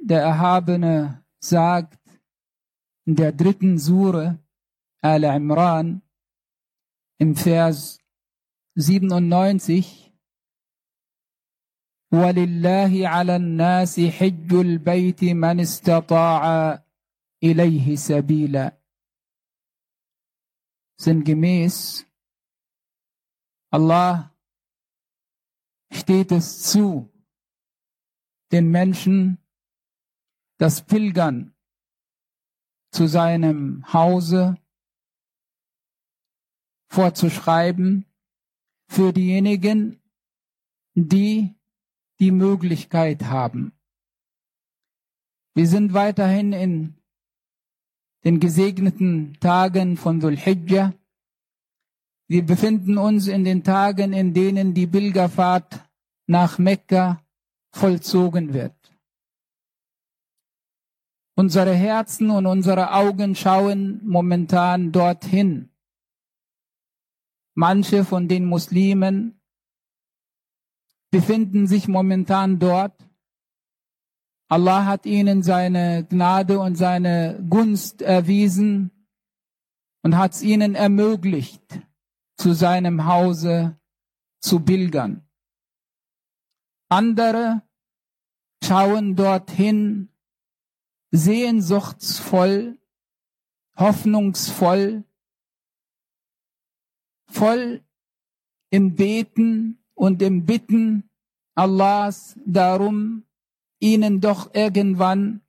der Erhabene sagt in der dritten Sure Al-Imran im Vers 97 ولله على الناس حج البيت من استطاع إليه سبيلا sinngemäß Allah steht es zu, den Menschen das Pilgern zu seinem Hause vorzuschreiben für diejenigen, die die Möglichkeit haben. Wir sind weiterhin in den gesegneten Tagen von Dhul Hijjah. Wir befinden uns in den Tagen, in denen die Pilgerfahrt nach Mekka vollzogen wird. Unsere Herzen und unsere Augen schauen momentan dorthin. Manche von den Muslimen befinden sich momentan dort. Allah hat ihnen seine Gnade und seine Gunst erwiesen und hat es ihnen ermöglicht, zu seinem Hause zu pilgern. Andere schauen dorthin sehnsuchtsvoll, hoffnungsvoll, voll im Beten und im Bitten Allahs darum, ihnen doch irgendwann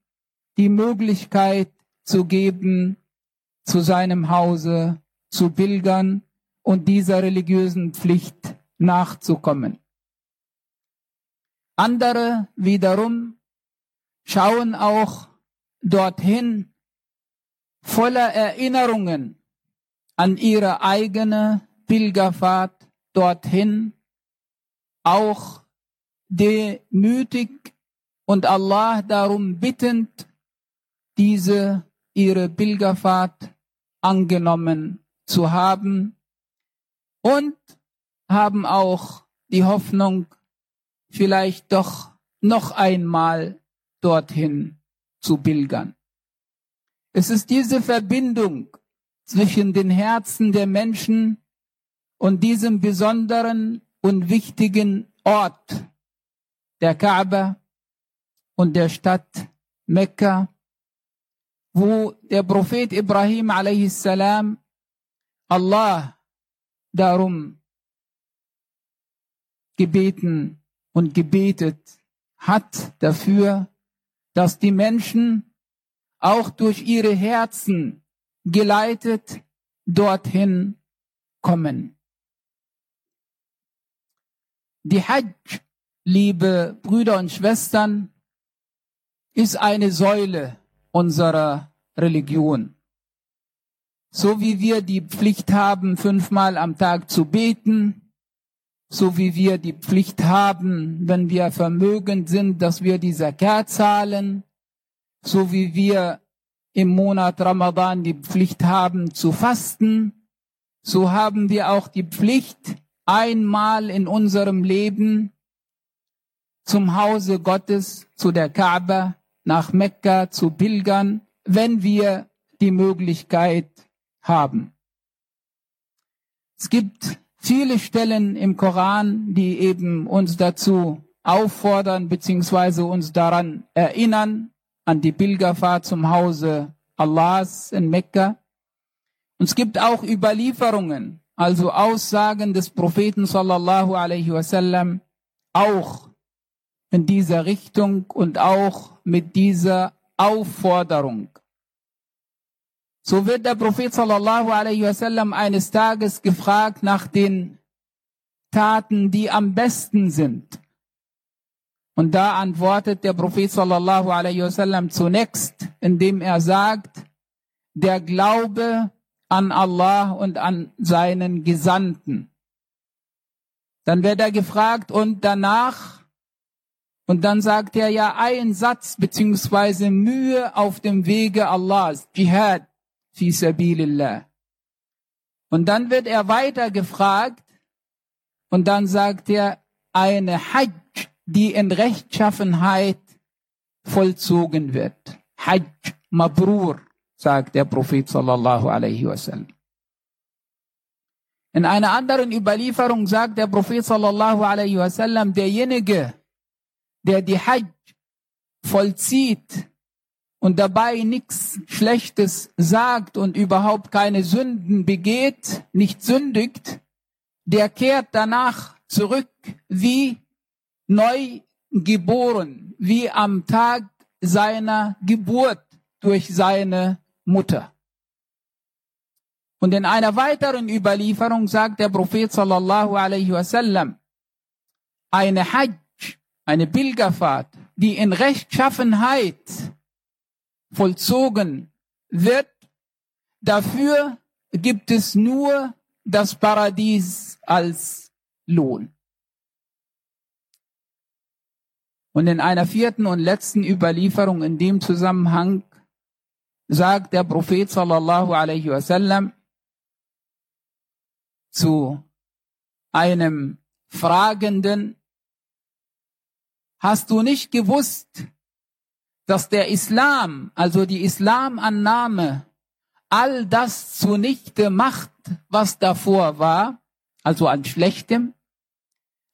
die Möglichkeit zu geben, zu seinem Hause zu pilgern und dieser religiösen Pflicht nachzukommen. Andere wiederum schauen auch dorthin voller Erinnerungen an ihre eigene Pilgerfahrt dorthin, auch demütig und Allah darum bittend, diese ihre Pilgerfahrt angenommen zu haben und haben auch die Hoffnung, vielleicht doch noch einmal dorthin zu pilgern. Es ist diese Verbindung zwischen den Herzen der Menschen und diesem besonderen und wichtigen Ort der Kaaba und der Stadt Mekka, wo der Prophet Ibrahim a.s. Allah darum gebeten und gebetet hat dafür, dass die Menschen auch durch ihre Herzen geleitet dorthin kommen. Die Hajj, liebe Brüder und Schwestern, ist eine Säule unserer Religion. So wie wir die Pflicht haben, fünfmal am Tag zu beten, so wie wir die Pflicht haben, wenn wir vermögend sind, dass wir die Zakat zahlen, so wie wir im Monat Ramadan die Pflicht haben zu fasten, so haben wir auch die Pflicht, einmal in unserem Leben zum Hause Gottes, zu der Kaaba, nach Mekka zu pilgern, wenn wir die Möglichkeit haben. Es gibt viele Stellen im Koran, die eben uns dazu auffordern beziehungsweise uns daran erinnern, an die Pilgerfahrt zum Hause Allahs in Mekka. Und es gibt auch Überlieferungen, also Aussagen des Propheten sallallahu alaihi wasallam, auch in dieser Richtung und auch mit dieser Aufforderung. So wird der Prophet sallallahu alaihi wasallam eines Tages gefragt nach den Taten, die am besten sind. Und da antwortet der Prophet sallallahu alaihi wasallam zunächst, indem er sagt, der Glaube an Allah und an seinen Gesandten. Dann wird er gefragt und danach, und dann sagt er ja ein Satz beziehungsweise Mühe auf dem Wege Allahs, Jihad fi sabilillah. Und dann wird er weiter gefragt und dann sagt er eine Hajj, die in Rechtschaffenheit vollzogen wird. Hajj Mabrur, sagt der Prophet sallallahu alaihi wasallam. In einer anderen Überlieferung sagt der Prophet sallallahu alaihi wasallam, derjenige, der die Hajj vollzieht und dabei nichts Schlechtes sagt und überhaupt keine Sünden begeht, nicht sündigt, der kehrt danach zurück wie neu geboren, wie am Tag seiner Geburt durch seine Mutter. Und in einer weiteren Überlieferung sagt der Prophet sallallahu alaihi wasallam, eine Hajj, eine Pilgerfahrt, die in Rechtschaffenheit vollzogen wird, dafür gibt es nur das Paradies als Lohn. Und in einer vierten und letzten Überlieferung in dem Zusammenhang sagt der Prophet sallallahu alaihi wasallam zu einem Fragenden, hast du nicht gewusst, dass der Islam, also die Islamannahme, all das zunichte macht, was davor war, also an Schlechtem?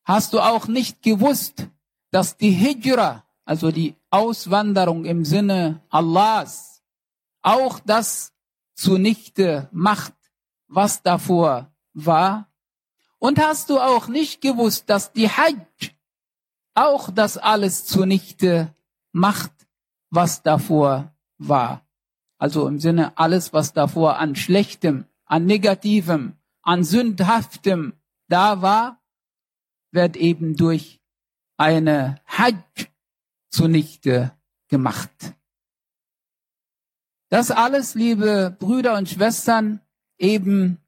Hast du auch nicht gewusst, dass die Hijra, also die Auswanderung im Sinne Allahs, auch das zunichte macht, was davor war? Und hast du auch nicht gewusst, dass die Hajj auch das alles zunichte macht, was davor war? Also im Sinne alles, was davor an Schlechtem, an Negativem, an Sündhaftem da war, wird eben durch eine Hajj zunichte gemacht. Das alles, liebe Brüder und Schwestern, eben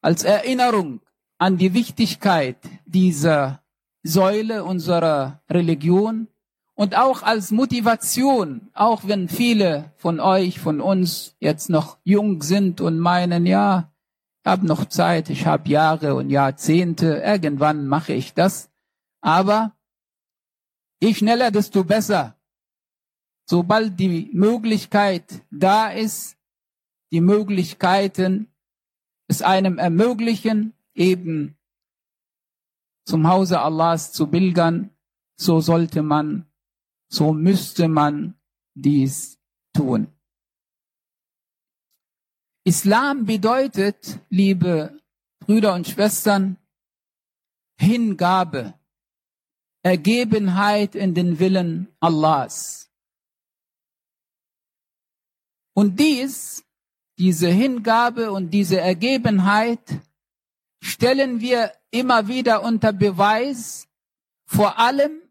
als Erinnerung an die Wichtigkeit dieser Säule unserer Religion und auch als Motivation, auch wenn viele von euch, von uns jetzt noch jung sind und meinen, ja, ich habe noch Zeit, ich habe Jahre und Jahrzehnte, irgendwann mache ich das. Aber je schneller, desto besser. Sobald die Möglichkeit da ist, die Möglichkeiten es einem ermöglichen, eben zum Hause Allahs zu bilgern, so sollte man, so müsste man dies tun. Islam bedeutet, liebe Brüder und Schwestern, Hingabe, Ergebenheit in den Willen Allahs. Und dies diese Hingabe und diese Ergebenheit stellen wir immer wieder unter Beweis, vor allem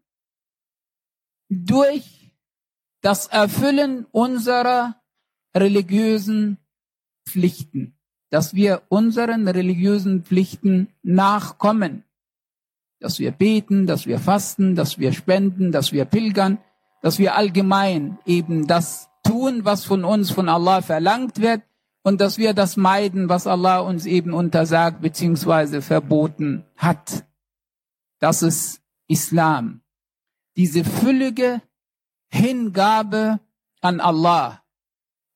durch das Erfüllen unserer religiösen Pflichten, dass wir unseren religiösen Pflichten nachkommen, dass wir beten, dass wir fasten, dass wir spenden, dass wir pilgern, dass wir allgemein eben das tun, was von uns von Allah verlangt wird, und dass wir das meiden, was Allah uns eben untersagt bzw. verboten hat. Das ist Islam. Diese füllige Hingabe an Allah,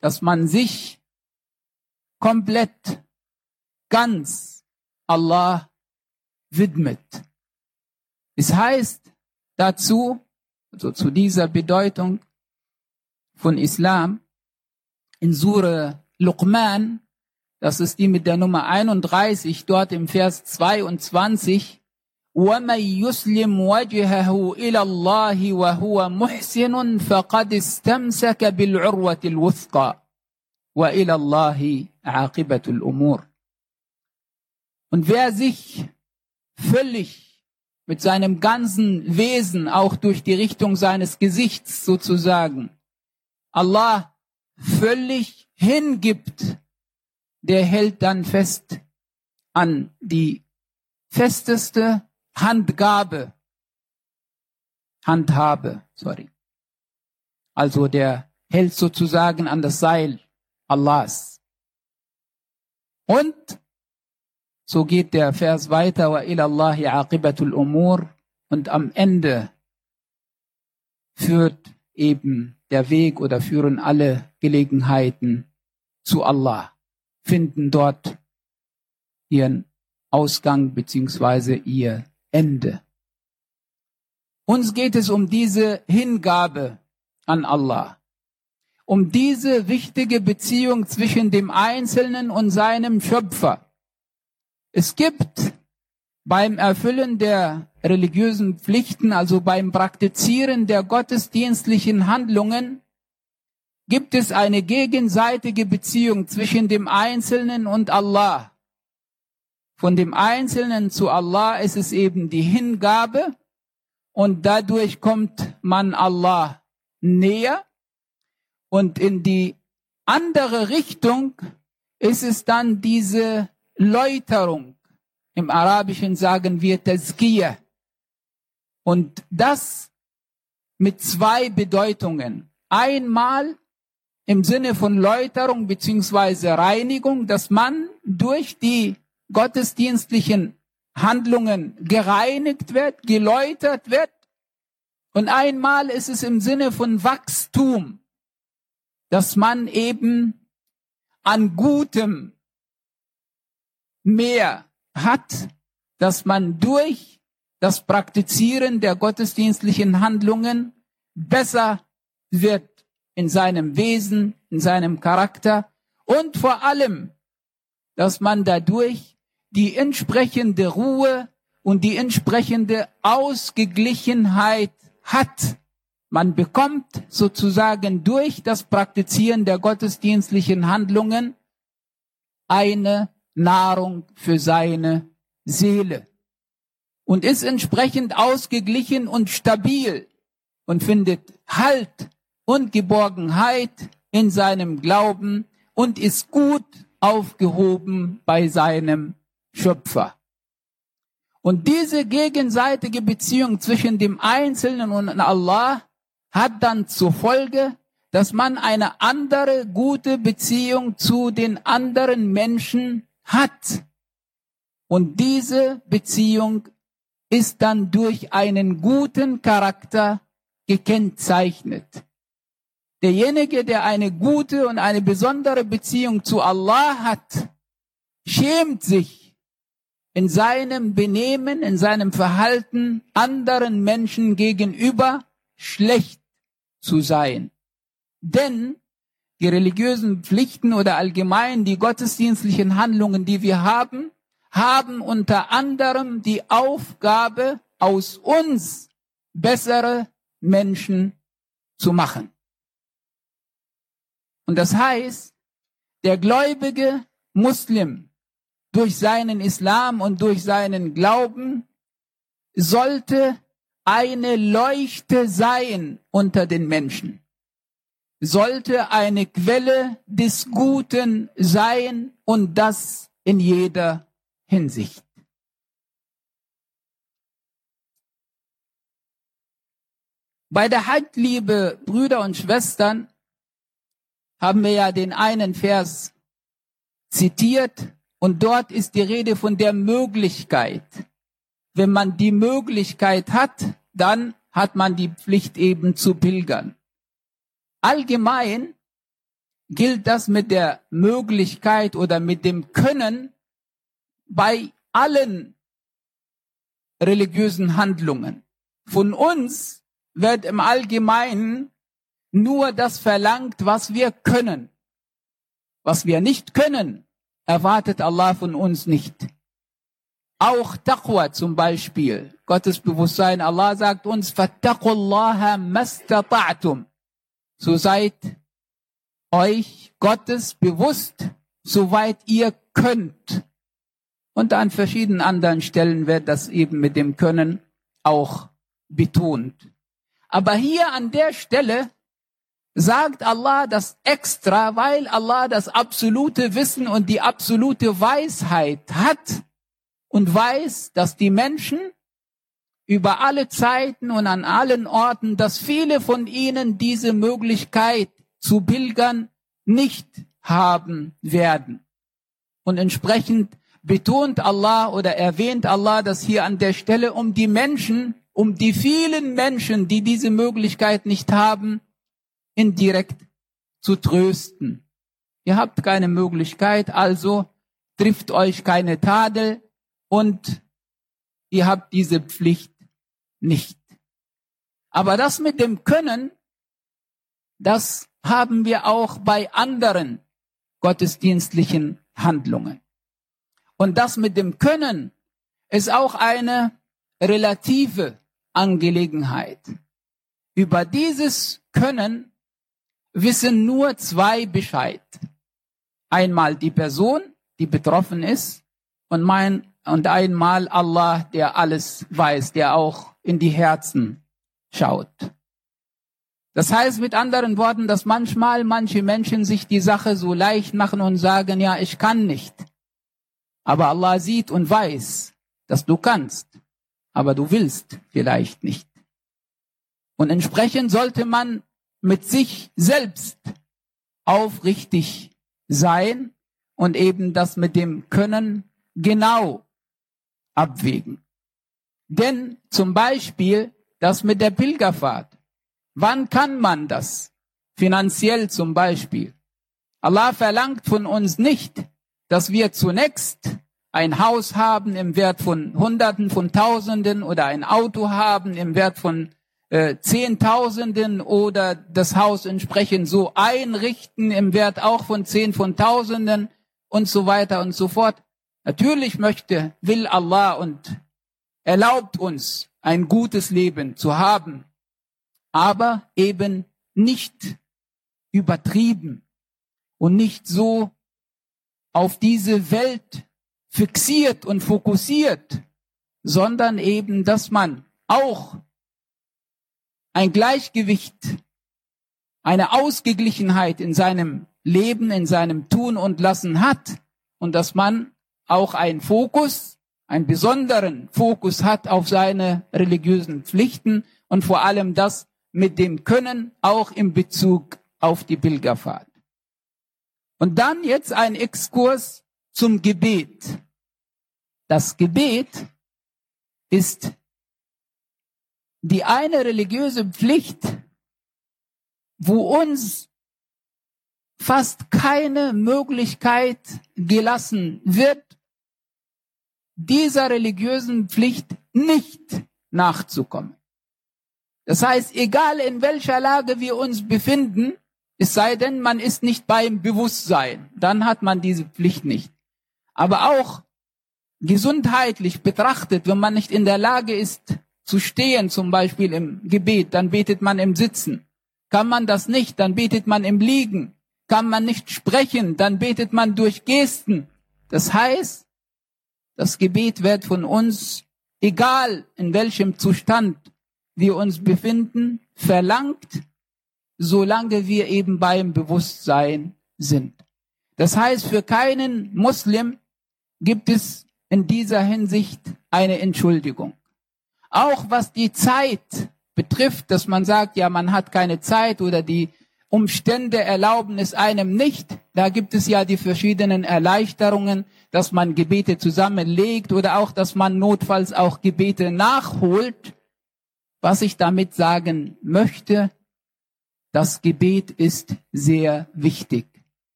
dass man sich komplett, ganz Allah widmet. Es heißt dazu, also zu dieser Bedeutung von Islam, in Surah Luqman, das ist die mit der Nummer 31, dort im Vers 22, وَمَنْ يُسْلِمْ وَجْهَهُ إِلَى اللَّهِ وَهُوَ مُحْسِنٌ فَقَدْ اسْتَمْسَكَ بِالْعُرْوَةِ الْوُثْقَى وَإِلَى اللَّهِ عَاقِبَةُ الْأُمُورِ Und wer sich völlig mit seinem ganzen Wesen, auch durch die Richtung seines Gesichts sozusagen, Allah völlig hingibt, der hält dann fest an die festeste Handgabe, Handhabe, sorry. Also der hält sozusagen an das Seil Allahs. Und so geht der Vers weiter, wa ila aqibatul umur. Und am Ende führt eben der Weg oder führen alle Gelegenheiten zu Allah, finden dort ihren Ausgang beziehungsweise ihr Ende. Uns geht es um diese Hingabe an Allah, um diese wichtige Beziehung zwischen dem Einzelnen und seinem Schöpfer. Es gibt beim Erfüllen der religiösen Pflichten, also beim Praktizieren der gottesdienstlichen Handlungen, gibt es eine gegenseitige Beziehung zwischen dem Einzelnen und Allah. Von dem Einzelnen zu Allah ist es eben die Hingabe und dadurch kommt man Allah näher und in die andere Richtung ist es dann diese Läuterung. Im Arabischen sagen wir Tazkiyah. Und das mit zwei Bedeutungen. Einmal im Sinne von Läuterung beziehungsweise Reinigung, dass man durch die gottesdienstlichen Handlungen gereinigt wird, geläutert wird. Und einmal ist es im Sinne von Wachstum, dass man eben an Gutem mehr hat, dass man durch das Praktizieren der gottesdienstlichen Handlungen besser wird in seinem Wesen, in seinem Charakter und vor allem, dass man dadurch die entsprechende Ruhe und die entsprechende Ausgeglichenheit hat. Man bekommt sozusagen durch das Praktizieren der gottesdienstlichen Handlungen eine Nahrung für seine Seele und ist entsprechend ausgeglichen und stabil und findet Halt und Geborgenheit in seinem Glauben und ist gut aufgehoben bei seinem Schöpfer. Und diese gegenseitige Beziehung zwischen dem Einzelnen und Allah hat dann zur Folge, dass man eine andere gute Beziehung zu den anderen Menschen hat. Und diese Beziehung ist dann durch einen guten Charakter gekennzeichnet. Derjenige, der eine gute und eine besondere Beziehung zu Allah hat, schämt sich in seinem Benehmen, in seinem Verhalten anderen Menschen gegenüber schlecht zu sein. Denn die religiösen Pflichten oder allgemein die gottesdienstlichen Handlungen, die wir haben, haben unter anderem die Aufgabe, aus uns bessere Menschen zu machen. Und das heißt, der gläubige Muslim durch seinen Islam und durch seinen Glauben sollte eine Leuchte sein unter den Menschen sollte eine Quelle des Guten sein und das in jeder Hinsicht. Bei der Hajj, liebe Brüder und Schwestern, haben wir ja den einen Vers zitiert und dort ist die Rede von der Möglichkeit. Wenn man die Möglichkeit hat, dann hat man die Pflicht eben zu pilgern. Allgemein gilt das mit der Möglichkeit oder mit dem Können bei allen religiösen Handlungen. Von uns wird im Allgemeinen nur das verlangt, was wir können. Was wir nicht können, erwartet Allah von uns nicht. Auch Taqwa zum Beispiel, Gottesbewusstsein. Allah sagt uns, فَاتَّقُوا اللَّهَ so seid euch Gottes bewusst, soweit ihr könnt. Und an verschiedenen anderen Stellen wird das eben mit dem Können auch betont. Aber hier an der Stelle sagt Allah das extra, weil Allah das absolute Wissen und die absolute Weisheit hat und weiß, dass die Menschen über alle Zeiten und an allen Orten, dass viele von ihnen diese Möglichkeit zu pilgern nicht haben werden. Und entsprechend betont Allah oder erwähnt Allah das hier an der Stelle, um die Menschen, um die vielen Menschen, die diese Möglichkeit nicht haben, indirekt zu trösten. Ihr habt keine Möglichkeit, also trifft euch keine Tadel und ihr habt diese Pflicht nicht. Aber das mit dem Können, das haben wir auch bei anderen gottesdienstlichen Handlungen. Und das mit dem Können ist auch eine relative Angelegenheit. Über dieses Können wissen nur zwei Bescheid. Einmal die Person, die betroffen ist, und mein, und einmal Allah, der alles weiß, der auch in die Herzen schaut. Das heißt mit anderen Worten, dass manchmal manche Menschen sich die Sache so leicht machen und sagen, ja, ich kann nicht. Aber Allah sieht und weiß, dass du kannst, aber du willst vielleicht nicht. Und entsprechend sollte man mit sich selbst aufrichtig sein und eben das mit dem Können genau abwägen. Denn zum Beispiel das mit der Pilgerfahrt. Wann kann man das? Finanziell zum Beispiel. Allah verlangt von uns nicht, dass wir zunächst ein Haus haben im Wert von Hunderten von Tausenden oder ein Auto haben im Wert von äh, Zehntausenden oder das Haus entsprechend so einrichten im Wert auch von Zehn von Tausenden und so weiter und so fort. Natürlich möchte, will Allah und erlaubt uns ein gutes Leben zu haben, aber eben nicht übertrieben und nicht so auf diese Welt fixiert und fokussiert, sondern eben, dass man auch ein Gleichgewicht, eine Ausgeglichenheit in seinem Leben, in seinem Tun und Lassen hat und dass man auch einen Fokus, einen besonderen Fokus hat auf seine religiösen Pflichten und vor allem das mit dem Können auch in Bezug auf die Pilgerfahrt. Und dann jetzt ein Exkurs zum Gebet. Das Gebet ist die eine religiöse Pflicht, wo uns fast keine Möglichkeit gelassen wird, dieser religiösen Pflicht nicht nachzukommen. Das heißt, egal in welcher Lage wir uns befinden, es sei denn, man ist nicht beim Bewusstsein, dann hat man diese Pflicht nicht. Aber auch gesundheitlich betrachtet, wenn man nicht in der Lage ist zu stehen, zum Beispiel im Gebet, dann betet man im Sitzen. Kann man das nicht, dann betet man im Liegen. Kann man nicht sprechen, dann betet man durch Gesten. Das heißt, das Gebet wird von uns, egal in welchem Zustand wir uns befinden, verlangt, solange wir eben beim Bewusstsein sind. Das heißt, für keinen Muslim gibt es in dieser Hinsicht eine Entschuldigung. Auch was die Zeit betrifft, dass man sagt, ja, man hat keine Zeit oder die Umstände erlauben es einem nicht. Da gibt es ja die verschiedenen Erleichterungen, dass man Gebete zusammenlegt oder auch, dass man notfalls auch Gebete nachholt. Was ich damit sagen möchte, das Gebet ist sehr wichtig.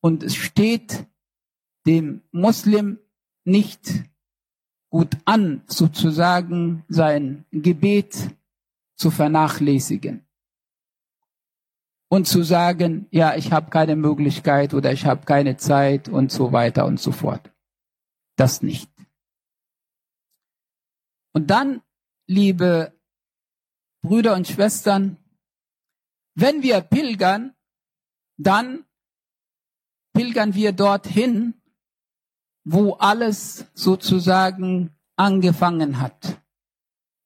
Und es steht dem Muslim nicht gut an, sozusagen sein Gebet zu vernachlässigen und zu sagen, ja, ich habe keine Möglichkeit oder ich habe keine Zeit und so weiter und so fort. Das nicht. Und dann, liebe Brüder und Schwestern, wenn wir pilgern, dann pilgern wir dorthin, wo alles sozusagen angefangen hat.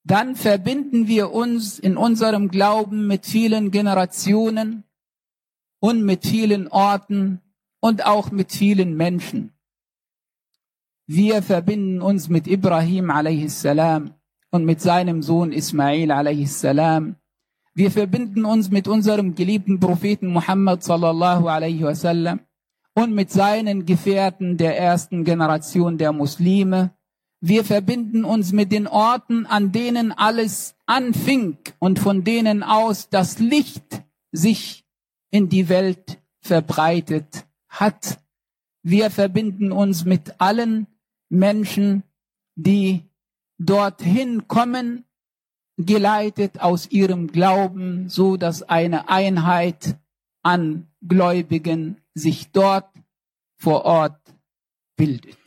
dann verbinden wir uns in unserem Glauben mit vielen Generationen und mit vielen Orten und auch mit vielen Menschen. Wir verbinden uns mit Ibrahim a.s. und mit seinem Sohn Ismail a.s. Wir verbinden uns mit unserem geliebten Propheten Muhammad sallallahu alaihi wasallam und mit seinen Gefährten der ersten Generation der Muslime. Wir verbinden uns mit den Orten, an denen alles anfing und von denen aus das Licht sich in die Welt verbreitet hat. Wir verbinden uns mit allen Menschen, die dorthin kommen, geleitet aus ihrem Glauben, so dass eine Einheit an Gläubigen sich dort vor Ort bildet.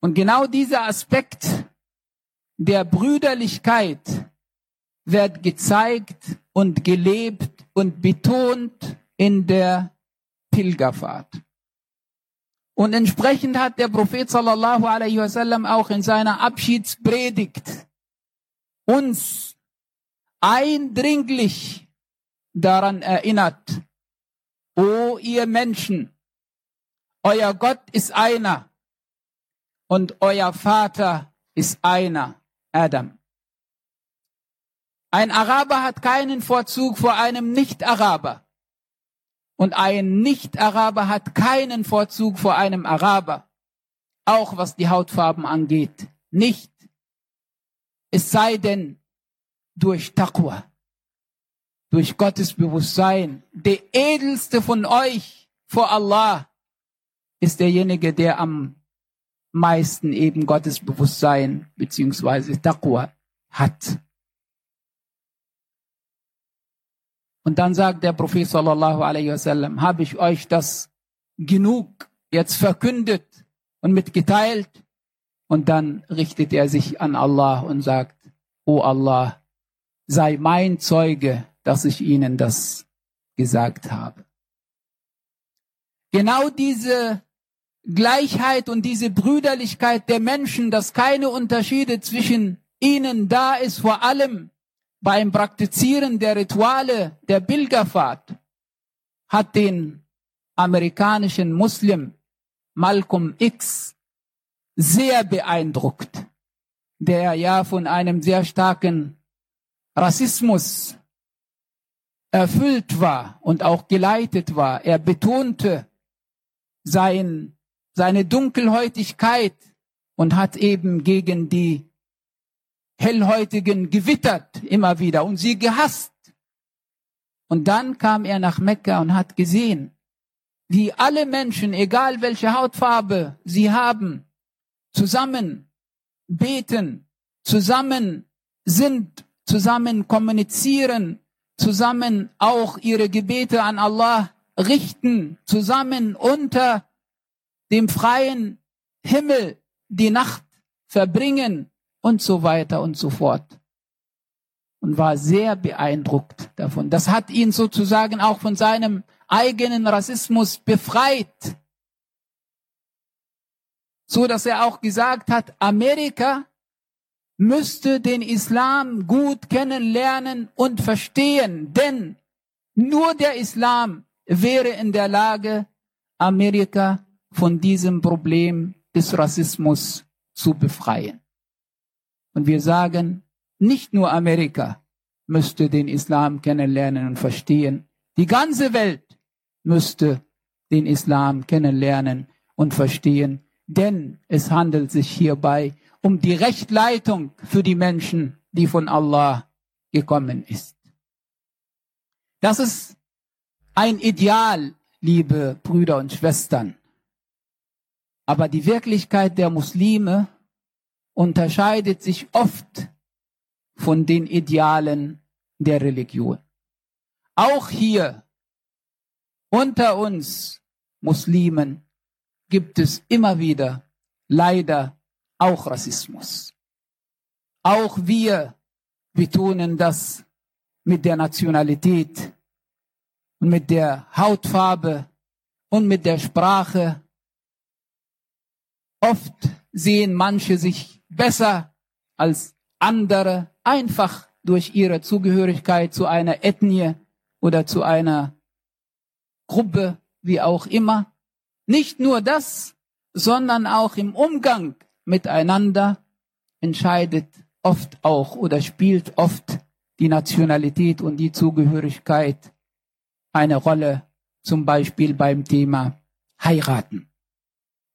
Und genau dieser Aspekt der Brüderlichkeit wird gezeigt und gelebt und betont in der Pilgerfahrt. Und entsprechend hat der Prophet sallallahu alaihi wasallam auch in seiner Abschiedspredigt uns eindringlich daran erinnert, O ihr Menschen, euer Gott ist einer und euer Vater ist einer, Adam. Ein Araber hat keinen Vorzug vor einem Nicht-Araber. Und ein Nicht-Araber hat keinen Vorzug vor einem Araber. Auch was die Hautfarben angeht. Nicht. Es sei denn durch Taqwa durch Gottes Bewusstsein. Der edelste von euch vor Allah ist derjenige, der am meisten eben Gottes Bewusstsein beziehungsweise Taqwa hat. Und dann sagt der Prophet sallallahu alaihi wasallam, habe ich euch das genug jetzt verkündet und mitgeteilt? Und dann richtet er sich an Allah und sagt, O Allah, sei mein Zeuge, dass ich ihnen das gesagt habe. Genau diese Gleichheit und diese Brüderlichkeit der Menschen, dass keine Unterschiede zwischen ihnen da ist, vor allem beim Praktizieren der Rituale der Pilgerfahrt, hat den amerikanischen Muslim Malcolm X sehr beeindruckt, der ja von einem sehr starken Rassismus erfüllt war und auch geleitet war. Er betonte sein, seine Dunkelhäutigkeit und hat eben gegen die Hellhäutigen gewittert immer wieder und sie gehasst. Und dann kam er nach Mekka und hat gesehen, wie alle Menschen, egal welche Hautfarbe sie haben, zusammen beten, zusammen sind, zusammen kommunizieren, zusammen auch ihre Gebete an Allah richten, zusammen unter dem freien Himmel die Nacht verbringen und so weiter und so fort. Und war sehr beeindruckt davon. Das hat ihn sozusagen auch von seinem eigenen Rassismus befreit. So dass er auch gesagt hat, Amerika müsste den Islam gut kennenlernen und verstehen, denn nur der Islam wäre in der Lage, Amerika von diesem Problem des Rassismus zu befreien. Und wir sagen, nicht nur Amerika müsste den Islam kennenlernen und verstehen, die ganze Welt müsste den Islam kennenlernen und verstehen, denn es handelt sich hierbei um die Rechtleitung für die Menschen, die von Allah gekommen ist. Das ist ein Ideal, liebe Brüder und Schwestern. Aber die Wirklichkeit der Muslime unterscheidet sich oft von den Idealen der Religion. Auch hier unter uns Muslimen gibt es immer wieder leider auch Rassismus. Auch wir betonen das mit der Nationalität und mit der Hautfarbe und mit der Sprache. Oft sehen manche sich besser als andere einfach durch ihre Zugehörigkeit zu einer Ethnie oder zu einer Gruppe, wie auch immer. Nicht nur das, sondern auch im Umgang miteinander entscheidet oft auch oder spielt oft die Nationalität und die Zugehörigkeit eine Rolle, zum Beispiel beim Thema heiraten.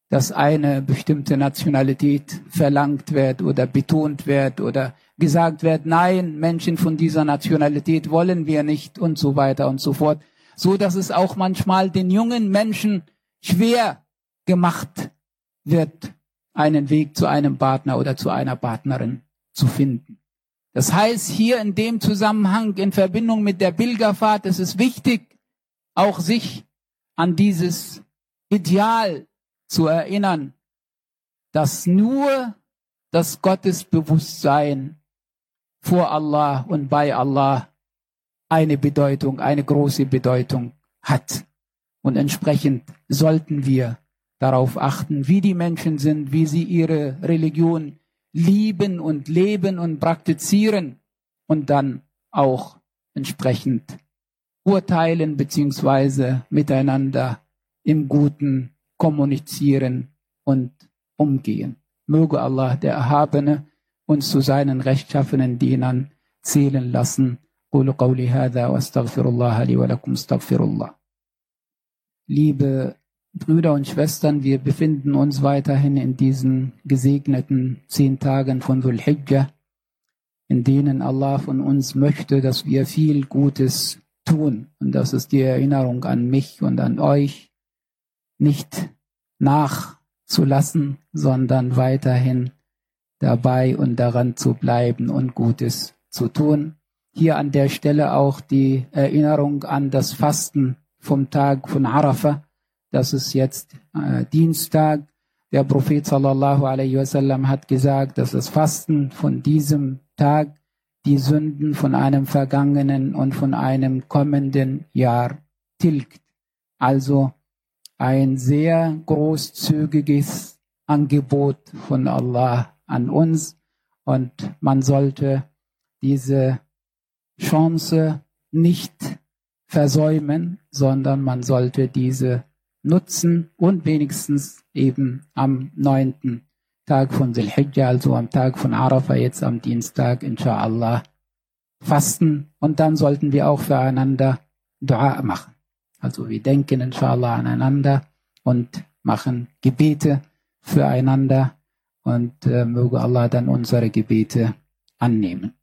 Dass eine bestimmte Nationalität verlangt wird oder betont wird oder gesagt wird, nein, Menschen von dieser Nationalität wollen wir nicht und so weiter und so fort. So dass es auch manchmal den jungen Menschen schwer gemacht wird, einen Weg zu einem Partner oder zu einer Partnerin zu finden. Das heißt, hier in dem Zusammenhang, in Verbindung mit der Pilgerfahrt, ist es wichtig, auch sich an dieses Ideal zu erinnern, dass nur das Gottesbewusstsein vor Allah und bei Allah eine Bedeutung, eine große Bedeutung hat. Und entsprechend sollten wir darauf achten, wie die Menschen sind, wie sie ihre Religion lieben und leben und praktizieren und dann auch entsprechend urteilen beziehungsweise miteinander im Guten kommunizieren und umgehen. Möge Allah, der Erhabene, uns zu seinen rechtschaffenen Dienern zählen lassen. قولوا قولي هذا واستغفر الله لي ولكم استغفر الله. Liebe Brüder und Schwestern, wir befinden uns weiterhin in diesen gesegneten zehn Tagen von Dhul Hijjah, in denen Allah von uns möchte, dass wir viel Gutes tun. Und das ist die Erinnerung an mich und an euch, nicht nachzulassen, sondern weiterhin dabei und daran zu bleiben und Gutes zu tun. Hier an der Stelle auch die Erinnerung an das Fasten vom Tag von Arafah das ist jetzt äh, Dienstag. Der Prophet sallallahu alaihi wasallam hat gesagt, dass das Fasten von diesem Tag die Sünden von einem vergangenen und von einem kommenden Jahr tilgt. Also ein sehr großzügiges Angebot von Allah an uns und man sollte diese Chance nicht versäumen, sondern man sollte diese nutzen und wenigstens eben am neunten Tag von Silhijjah, also am Tag von Arafah, jetzt am Dienstag, inshallah, fasten und dann sollten wir auch füreinander Dua machen. Also wir denken inshallah aneinander und machen Gebete füreinander und äh, möge Allah dann unsere Gebete annehmen.